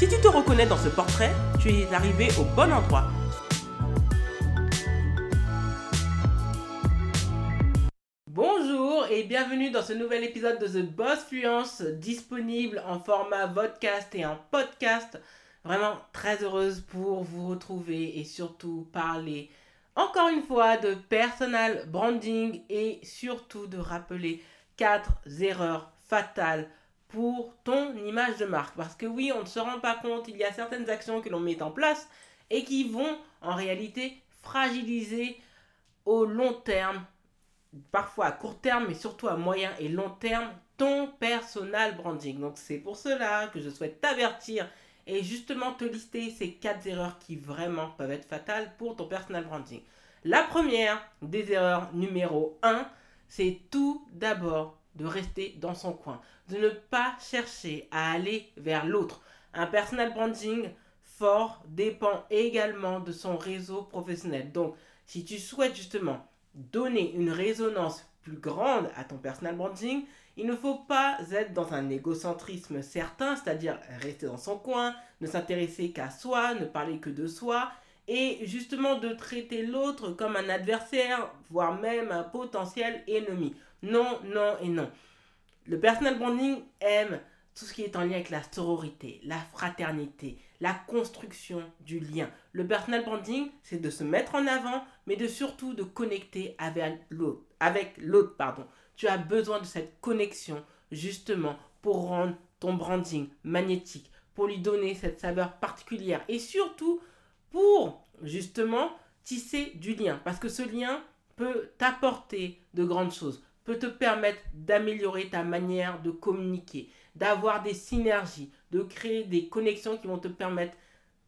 Si tu te reconnais dans ce portrait, tu es arrivé au bon endroit. Bonjour et bienvenue dans ce nouvel épisode de The Boss Fluence disponible en format podcast et en podcast. Vraiment très heureuse pour vous retrouver et surtout parler encore une fois de personal branding et surtout de rappeler quatre erreurs fatales pour ton image de marque. Parce que oui, on ne se rend pas compte, il y a certaines actions que l'on met en place et qui vont en réalité fragiliser au long terme, parfois à court terme, mais surtout à moyen et long terme, ton personal branding. Donc c'est pour cela que je souhaite t'avertir et justement te lister ces quatre erreurs qui vraiment peuvent être fatales pour ton personal branding. La première des erreurs numéro 1, c'est tout d'abord de rester dans son coin, de ne pas chercher à aller vers l'autre. Un personal branding fort dépend également de son réseau professionnel. Donc, si tu souhaites justement donner une résonance plus grande à ton personal branding, il ne faut pas être dans un égocentrisme certain, c'est-à-dire rester dans son coin, ne s'intéresser qu'à soi, ne parler que de soi, et justement de traiter l'autre comme un adversaire, voire même un potentiel ennemi. Non, non et non. Le personal branding aime tout ce qui est en lien avec la sororité, la fraternité, la construction du lien. Le personal branding, c'est de se mettre en avant, mais de surtout de connecter avec l'autre. Pardon tu as besoin de cette connexion justement pour rendre ton branding magnétique, pour lui donner cette saveur particulière et surtout pour justement tisser du lien. Parce que ce lien peut t'apporter de grandes choses, peut te permettre d'améliorer ta manière de communiquer, d'avoir des synergies, de créer des connexions qui vont te permettre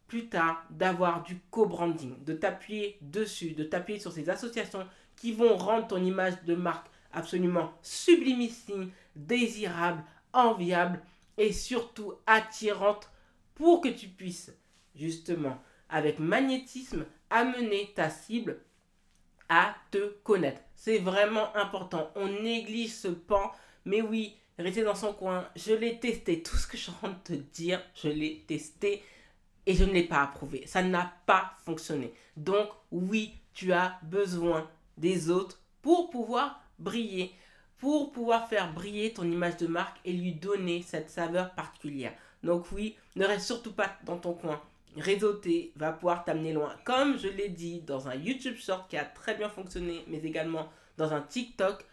plus tard d'avoir du co-branding, de t'appuyer dessus, de t'appuyer sur ces associations qui vont rendre ton image de marque absolument sublimissime, désirable, enviable et surtout attirante pour que tu puisses justement avec magnétisme amener ta cible à te connaître. C'est vraiment important. On néglige ce pan, mais oui, rester dans son coin, je l'ai testé. Tout ce que je suis de te dire, je l'ai testé et je ne l'ai pas approuvé. Ça n'a pas fonctionné. Donc oui, tu as besoin des autres pour pouvoir briller, pour pouvoir faire briller ton image de marque et lui donner cette saveur particulière. Donc oui, ne reste surtout pas dans ton coin. Réseauter va pouvoir t'amener loin. Comme je l'ai dit dans un YouTube Short qui a très bien fonctionné, mais également dans un TikTok,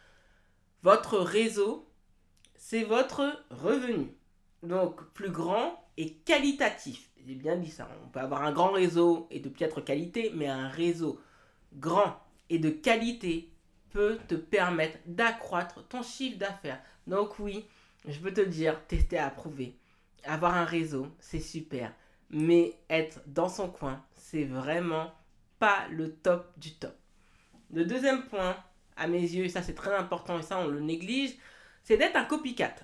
votre réseau, c'est votre revenu. Donc plus grand et qualitatif. J'ai bien dit ça. On peut avoir un grand réseau et de piètre qualité, mais un réseau grand et de qualité peut te permettre d'accroître ton chiffre d'affaires. Donc oui, je peux te dire, tester, approuver. Avoir un réseau, c'est super. Mais être dans son coin, c'est vraiment pas le top du top. Le deuxième point, à mes yeux, et ça c'est très important et ça on le néglige, c'est d'être un copycat.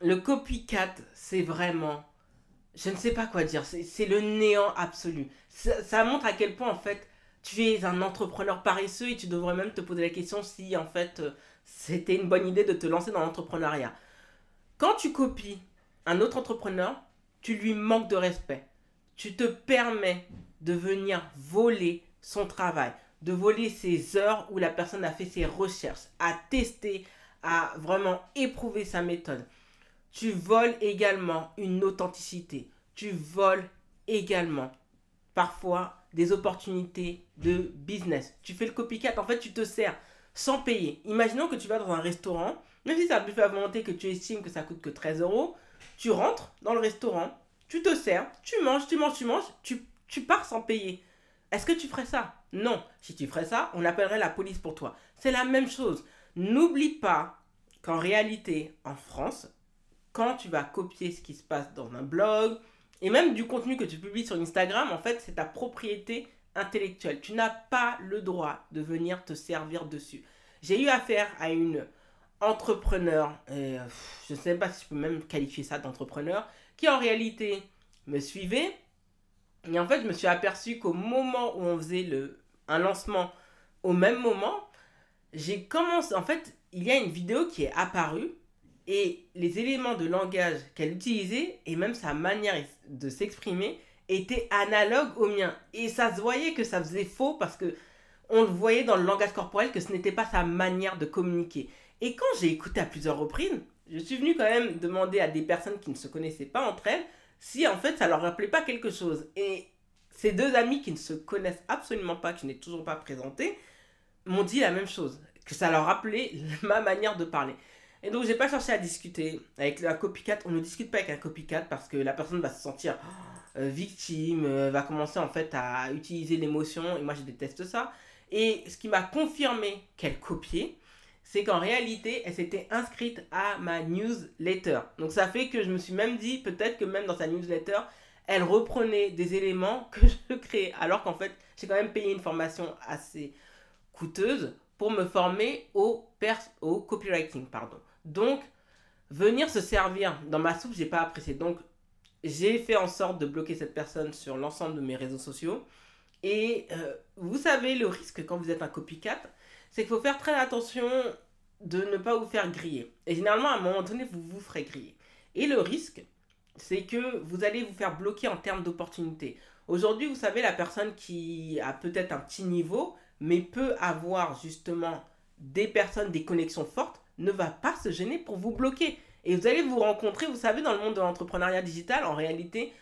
Le copycat, c'est vraiment, je ne sais pas quoi dire, c'est le néant absolu. Ça, ça montre à quel point en fait tu es un entrepreneur paresseux et tu devrais même te poser la question si en fait euh, c'était une bonne idée de te lancer dans l'entrepreneuriat. Quand tu copies un autre entrepreneur, tu lui manques de respect. Tu te permets de venir voler son travail, de voler ses heures où la personne a fait ses recherches, a testé, a vraiment éprouvé sa méthode. Tu voles également une authenticité. Tu voles également parfois des opportunités de business. Tu fais le copycat, en fait, tu te sers sans payer. Imaginons que tu vas dans un restaurant, même si c'est un buffet à volonté que tu estimes que ça coûte que 13 euros, tu rentres dans le restaurant, tu te sers, tu manges, tu manges, tu manges, tu, tu pars sans payer. Est-ce que tu ferais ça? Non. Si tu ferais ça, on appellerait la police pour toi. C'est la même chose. N'oublie pas qu'en réalité, en France, quand tu vas copier ce qui se passe dans un blog, Et même du contenu que tu publies sur Instagram, en fait, c'est ta propriété intellectuelle. Tu n'as pas le droit de venir te servir dessus. J'ai eu affaire à une entrepreneur, et, je ne sais pas si je peux même qualifier ça d'entrepreneur, qui en réalité me suivait. Et en fait, je me suis aperçu qu'au moment où on faisait le, un lancement, au même moment, j'ai commencé. En fait, il y a une vidéo qui est apparue et les éléments de langage qu'elle utilisait et même sa manière de s'exprimer étaient analogues aux miens. Et ça se voyait que ça faisait faux parce que on le voyait dans le langage corporel que ce n'était pas sa manière de communiquer. Et quand j'ai écouté à plusieurs reprises, je suis venu quand même demander à des personnes qui ne se connaissaient pas entre elles si en fait ça leur rappelait pas quelque chose. Et ces deux amis qui ne se connaissent absolument pas, que je n'ai toujours pas présenté, m'ont dit la même chose, que ça leur rappelait ma manière de parler. Et donc j'ai pas cherché à discuter avec la copycat, on ne discute pas avec un copycat parce que la personne va se sentir euh, victime, euh, va commencer en fait à utiliser l'émotion et moi je déteste ça. Et ce qui m'a confirmé qu'elle copiait, c'est qu'en réalité, elle s'était inscrite à ma newsletter. Donc ça fait que je me suis même dit, peut-être que même dans sa newsletter, elle reprenait des éléments que je créais. Alors qu'en fait, j'ai quand même payé une formation assez coûteuse pour me former au, copywriting. Donc, venir se servir dans ma soupe, j'ai pas apprécié. Donc, j'ai fait en sorte de bloquer cette personne sur l'ensemble de mes réseaux sociaux. Et euh, vous savez, le risque quand vous êtes un copycat, c'est qu'il faut faire très attention de ne pas vous faire griller. Et généralement, à un moment donné, vous vous ferez griller. Et le risque, c'est que vous allez vous faire bloquer en termes d'opportunités. Aujourd'hui, vous savez, la personne qui a peut-être un petit niveau, mais peut avoir justement des personnes, des connexions fortes, ne va pas se gêner pour vous bloquer. Et vous allez vous rencontrer, vous savez, dans le monde de l'entrepreneuriat digital, en réalité,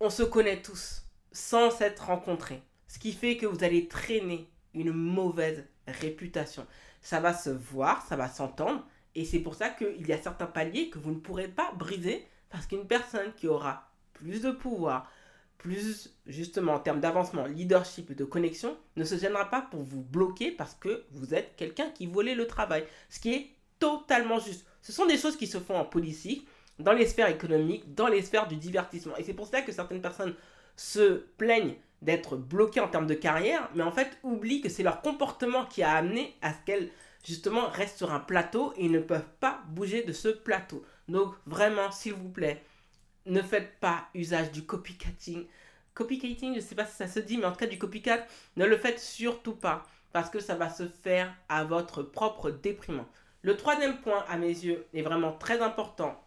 on se connaît tous sans s'être rencontrés. Ce qui fait que vous allez traîner une mauvaise réputation. Ça va se voir, ça va s'entendre. Et c'est pour ça qu'il y a certains paliers que vous ne pourrez pas briser parce qu'une personne qui aura plus de pouvoir, plus justement en termes d'avancement, leadership et de connexion, ne se gênera pas pour vous bloquer parce que vous êtes quelqu'un qui volait le travail. Ce qui est totalement juste. Ce sont des choses qui se font en politique, dans les sphères économiques, dans les sphères du divertissement. Et c'est pour ça que certaines personnes se plaignent d'être bloquées en termes de carrière, mais en fait oublient que c'est leur comportement qui a amené à ce qu'elles justement restent sur un plateau et ne peuvent pas bouger de ce plateau. Donc vraiment, s'il vous plaît, ne faites pas usage du copycatting. Copycatting, je ne sais pas si ça se dit, mais en tout cas du copycat, ne le faites surtout pas parce que ça va se faire à votre propre déprimant. Le troisième point, à mes yeux, est vraiment très important,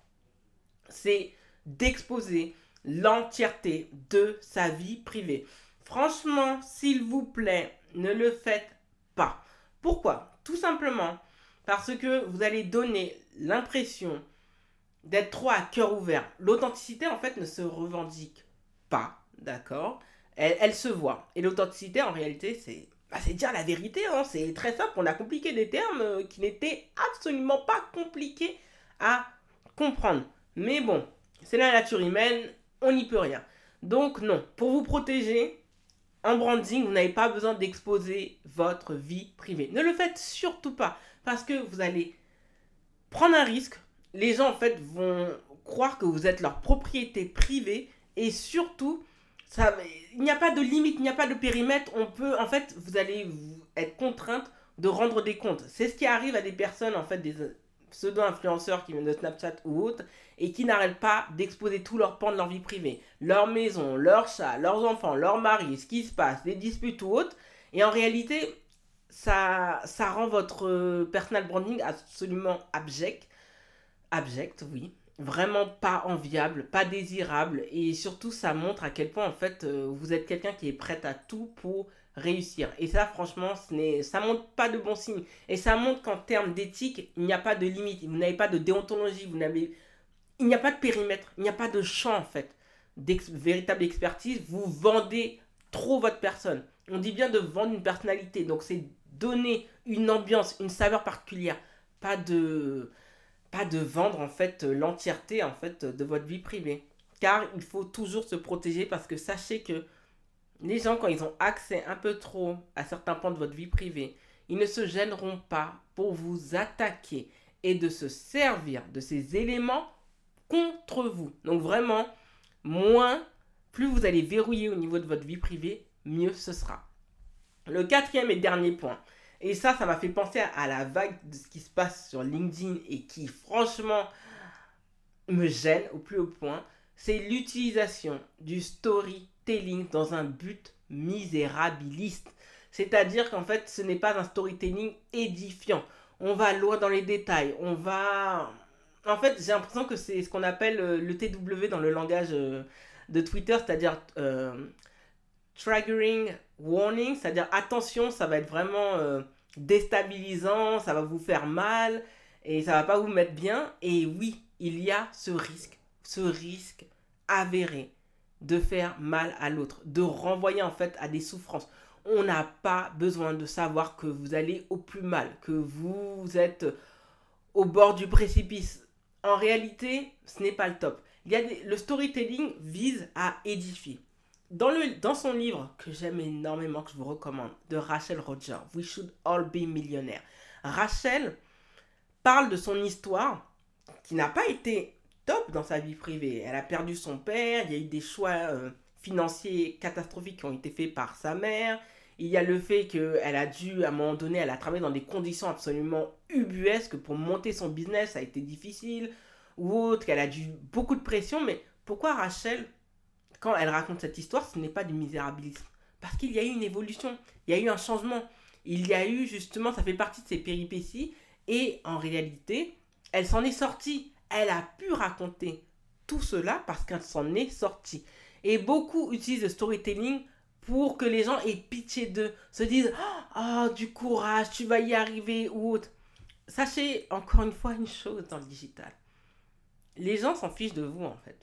c'est d'exposer l'entièreté de sa vie privée. Franchement, s'il vous plaît, ne le faites pas. Pourquoi? Tout simplement parce que vous allez donner l'impression d'être trop à cœur ouvert. L'authenticité, en fait, ne se revendique pas, d'accord? Elle, se voit. Et l'authenticité, en réalité, c'est bah, dire la vérité. Hein. C'est très simple. On a compliqué des termes euh, qui n'étaient absolument pas compliqués à comprendre. Mais bon, c'est la nature humaine, on n'y peut rien. Donc non, pour vous protéger, en branding, vous n'avez pas besoin d'exposer votre vie privée. Ne le faites surtout pas parce que vous allez prendre un risque, les gens en fait vont croire que vous êtes leur propriété privée et surtout ça, il n'y a pas de limite, il n'y a pas de périmètre. On peut, en fait, vous allez être contrainte de rendre des comptes. C'est ce qui arrive à des personnes, en fait, des pseudo-influenceurs qui viennent de Snapchat ou autres, et qui n'arrêtent pas d'exposer tout leur pan de leur vie privée. Leur maison, leur chat, leurs enfants, leur mari, ce qui se passe, les disputes ou autres. Et en réalité, ça, ça rend votre personal branding absolument abject abject, oui. Vraiment pas enviable, pas désirable. Et surtout, ça montre à quel point, en fait, euh, vous êtes quelqu'un qui est prêt à tout pour réussir. Et ça, franchement, ce ça montre pas de bon signe. Et ça montre qu'en termes d'éthique, il n'y a pas de limite. Vous n'avez pas de déontologie. Vous n'avez, il n'y a pas de périmètre. Il n'y a pas de champ, en fait, d'ex véritable expertise. Vous vendez trop votre personne. On dit bien de vendre une personnalité. Donc, c'est donner une ambiance, une saveur particulière. Pas de pas de vendre en fait l'entièreté en fait de votre vie privée. Car il faut toujours se protéger parce que sachez que les gens quand ils ont accès un peu trop à certains points de votre vie privée, ils ne se gêneront pas pour vous attaquer et de se servir de ces éléments contre vous. Donc vraiment, moins, plus vous allez verrouiller au niveau de votre vie privée, mieux ce sera. Le quatrième et dernier point, et ça, ça m'a fait penser à la vague de ce qui se passe sur LinkedIn et qui, franchement, me gêne au plus haut point, c'est l'utilisation du storytelling dans un but misérabiliste. C'est-à-dire qu'en fait, ce n'est pas un storytelling édifiant. On va loin dans les détails. On va. En fait, j'ai l'impression que c'est ce qu'on appelle euh, le TW dans le langage euh, de Twitter, c'est-à-dire euh, triggering warning, c'est-à-dire attention, ça va être vraiment déstabilisant, ça va vous faire mal et ça va pas vous mettre bien. Et oui, il y a ce risque, ce risque avéré de faire mal à l'autre, de renvoyer en fait à des souffrances. On n'a pas besoin de savoir que vous allez au plus mal, que vous êtes au bord du précipice. En réalité, ce n'est pas le top. Le storytelling vise à édifier. Dans, le, dans son livre que j'aime énormément, que je vous recommande, de Rachel Roger, We Should All Be Millionaires, Rachel parle de son histoire qui n'a pas été top dans sa vie privée. Elle a perdu son père, il y a eu des choix euh, financiers catastrophiques qui ont été faits par sa mère. Il y a le fait qu'elle a dû, à un moment donné, elle a travaillé dans des conditions absolument ubuesques pour monter son business, ça a été difficile, ou autre, qu'elle a dû beaucoup de pression. Mais pourquoi Rachel, quand elle raconte cette histoire, ce n'est pas du misérabilisme? Parce qu'il y a eu une évolution, il y a eu un changement. Il y a eu justement, ça fait partie de ses péripéties, et en réalité, elle s'en est sortie elle a pu raconter tout cela parce qu'elle s'en est sortie. Et beaucoup utilisent le storytelling pour que les gens aient pitié d'eux, se disent Ah, du courage, tu vas y arriver ou autre. Sachez encore une fois une chose dans le digital. Les gens s'en fichent de vous en fait.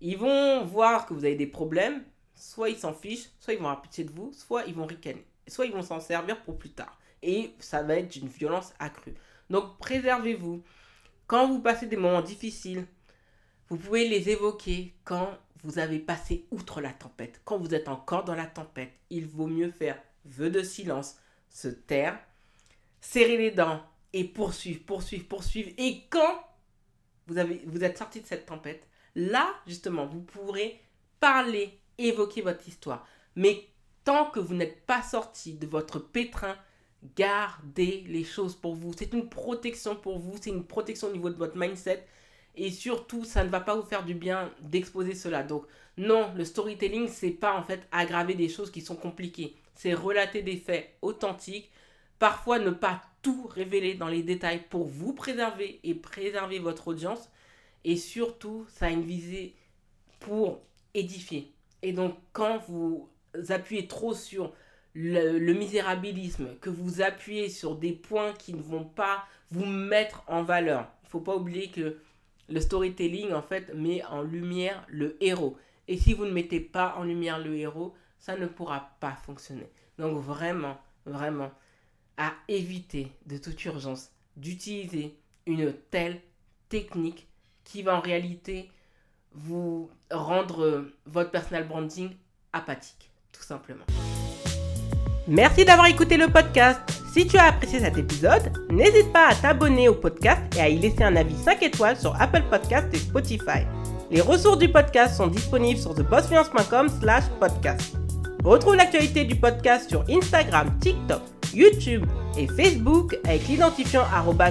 Ils vont voir que vous avez des problèmes, soit ils s'en fichent, soit ils vont avoir pitié de vous, soit ils vont ricaner, soit ils vont s'en servir pour plus tard. Et ça va être d'une violence accrue. Donc préservez-vous. Quand vous passez des moments difficiles, vous pouvez les évoquer quand vous avez passé outre la tempête. Quand vous êtes encore dans la tempête, il vaut mieux faire vœu de silence, se taire, serrer les dents et poursuivre, poursuivre, poursuivre. Et quand vous, êtes sorti de cette tempête, là, justement, vous pourrez parler, évoquer votre histoire. Mais tant que vous n'êtes pas sorti de votre pétrin, Gardez les choses pour vous. C'est une protection pour vous, c'est une protection au niveau de votre mindset. Et surtout, ça ne va pas vous faire du bien d'exposer cela. Donc, non, le storytelling, c'est pas en fait aggraver des choses qui sont compliquées. C'est relater des faits authentiques. Parfois, ne pas tout révéler dans les détails pour vous préserver et préserver votre audience. Et surtout, ça a une visée pour édifier. Et donc, quand vous appuyez trop sur le, misérabilisme, que vous appuyez sur des points qui ne vont pas vous mettre en valeur. Il ne faut pas oublier que le storytelling, en fait, met en lumière le héros. Et si vous ne mettez pas en lumière le héros, ça ne pourra pas fonctionner. Donc vraiment, vraiment, à éviter de toute urgence d'utiliser une telle technique qui va en réalité vous rendre votre personal branding apathique, tout simplement. Merci d'avoir écouté le podcast. Si tu as apprécié cet épisode, n'hésite pas à t'abonner au podcast et à y laisser un avis 5 étoiles sur Apple Podcast et Spotify. Les ressources du podcast sont disponibles sur thebossfluence.com slash podcast. Retrouve l'actualité du podcast sur Instagram, TikTok, YouTube et Facebook avec l'identifiant arroba